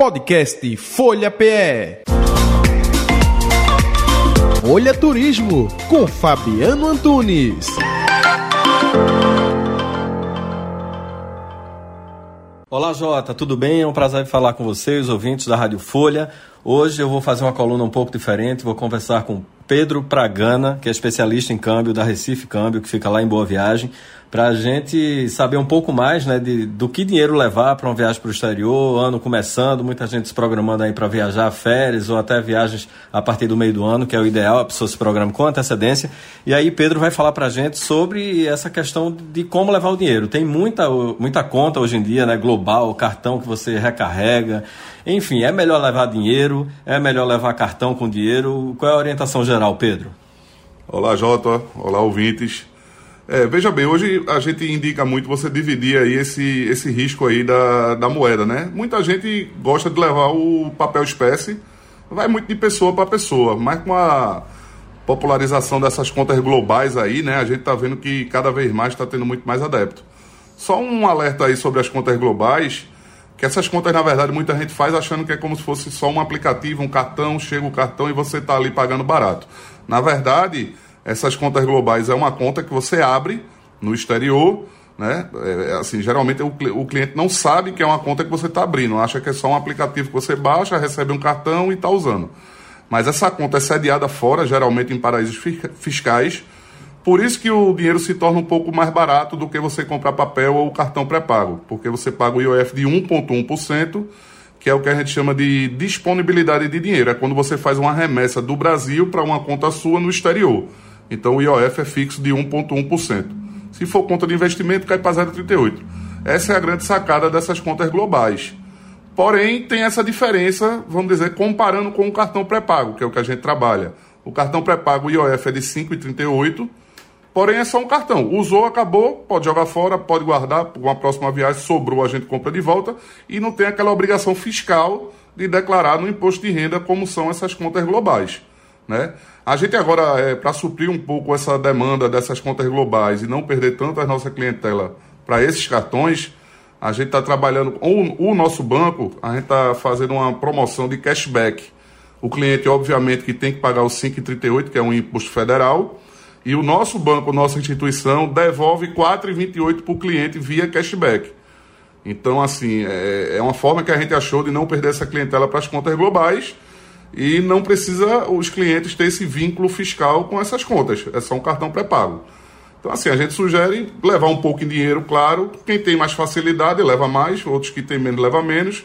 Podcast Folha PE. Folha Turismo com Fabiano Antunes. Olá Jota, tudo bem? É um prazer falar com vocês, ouvintes da Rádio Folha. Hoje eu vou fazer uma coluna um pouco diferente, vou conversar com Pedro Pragana, que é especialista em câmbio da Recife Câmbio, que fica lá em Boa Viagem para a gente saber um pouco mais né, de, do que dinheiro levar para uma viagem para o exterior, ano começando, muita gente se programando aí para viajar férias ou até viagens a partir do meio do ano, que é o ideal, a pessoa se programa com antecedência. E aí Pedro vai falar para a gente sobre essa questão de como levar o dinheiro. Tem muita, muita conta hoje em dia, né, global, cartão que você recarrega. Enfim, é melhor levar dinheiro, é melhor levar cartão com dinheiro. Qual é a orientação geral, Pedro? Olá, Jota. Olá, ouvintes. É, veja bem, hoje a gente indica muito você dividir aí esse, esse risco aí da, da moeda, né? Muita gente gosta de levar o papel espécie, vai muito de pessoa para pessoa, mas com a popularização dessas contas globais aí, né? A gente tá vendo que cada vez mais está tendo muito mais adepto. Só um alerta aí sobre as contas globais, que essas contas, na verdade, muita gente faz achando que é como se fosse só um aplicativo, um cartão, chega o cartão e você tá ali pagando barato. Na verdade essas contas globais é uma conta que você abre no exterior, né? É, é assim, geralmente o, o, cliente não sabe que é uma conta que você está abrindo, acha que é só um aplicativo que você baixa, recebe um cartão e está usando. Mas essa conta é sediada fora, geralmente em paraísos fiscais. Por isso que o dinheiro se torna um pouco mais barato do que você comprar papel ou cartão pré-pago, porque você paga o IOF de 1,1%, que é o que a gente chama de disponibilidade de dinheiro. É quando você faz uma remessa do Brasil para uma conta sua no exterior. Então o IOF é fixo de 1,1%. Se for conta de investimento, cai para 0,38%. Essa é a grande sacada dessas contas globais. Porém, tem essa diferença, vamos dizer, comparando com o cartão pré-pago, que é o que a gente trabalha. O cartão pré-pago, IOF, é de 5,38%, porém é só um cartão. Usou, acabou, pode jogar fora, pode guardar, para uma próxima viagem sobrou, a gente compra de volta, e não tem aquela obrigação fiscal de declarar no imposto de renda como são essas contas globais. Né? A gente agora, é, para suprir um pouco essa demanda dessas contas globais e não perder tanto a nossa clientela para esses cartões, a gente está trabalhando, o, o nosso banco, a gente está fazendo uma promoção de cashback. O cliente, obviamente, que tem que pagar o 5,38, que é um imposto federal, e o nosso banco, nossa instituição, devolve 4,28 para o cliente via cashback. Então, assim, é, é uma forma que a gente achou de não perder essa clientela para as contas globais e não precisa os clientes ter esse vínculo fiscal com essas contas, é só um cartão pré-pago. Então, assim, a gente sugere levar um pouco em dinheiro, claro. Quem tem mais facilidade leva mais, outros que tem menos leva menos.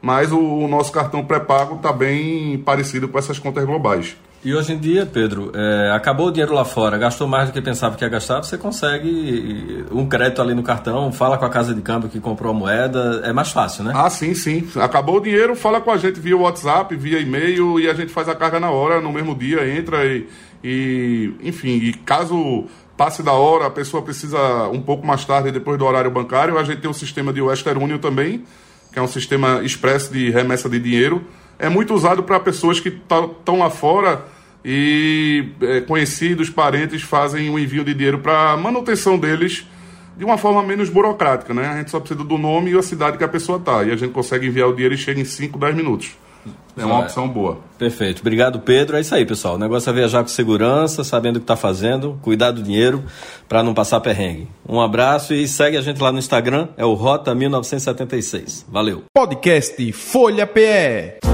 Mas o, o nosso cartão pré-pago está bem parecido com essas contas globais. E hoje em dia, Pedro, é, acabou o dinheiro lá fora, gastou mais do que pensava que ia gastar, você consegue um crédito ali no cartão, fala com a casa de câmbio que comprou a moeda, é mais fácil, né? Ah, sim, sim. Acabou o dinheiro, fala com a gente via WhatsApp, via e-mail e a gente faz a carga na hora, no mesmo dia, entra e, e enfim, e caso passe da hora, a pessoa precisa um pouco mais tarde, depois do horário bancário, a gente tem o sistema de Western Union também, que é um sistema expresso de remessa de dinheiro. É muito usado para pessoas que estão lá fora e é, conhecidos, parentes fazem o um envio de dinheiro para manutenção deles de uma forma menos burocrática, né? A gente só precisa do nome e a cidade que a pessoa está. E a gente consegue enviar o dinheiro e chega em 5, 10 minutos. É uma opção boa. Perfeito. Obrigado, Pedro. É isso aí, pessoal. O negócio é viajar com segurança, sabendo o que está fazendo, cuidar do dinheiro para não passar perrengue. Um abraço e segue a gente lá no Instagram, é o Rota 1976. Valeu. Podcast Folha PE.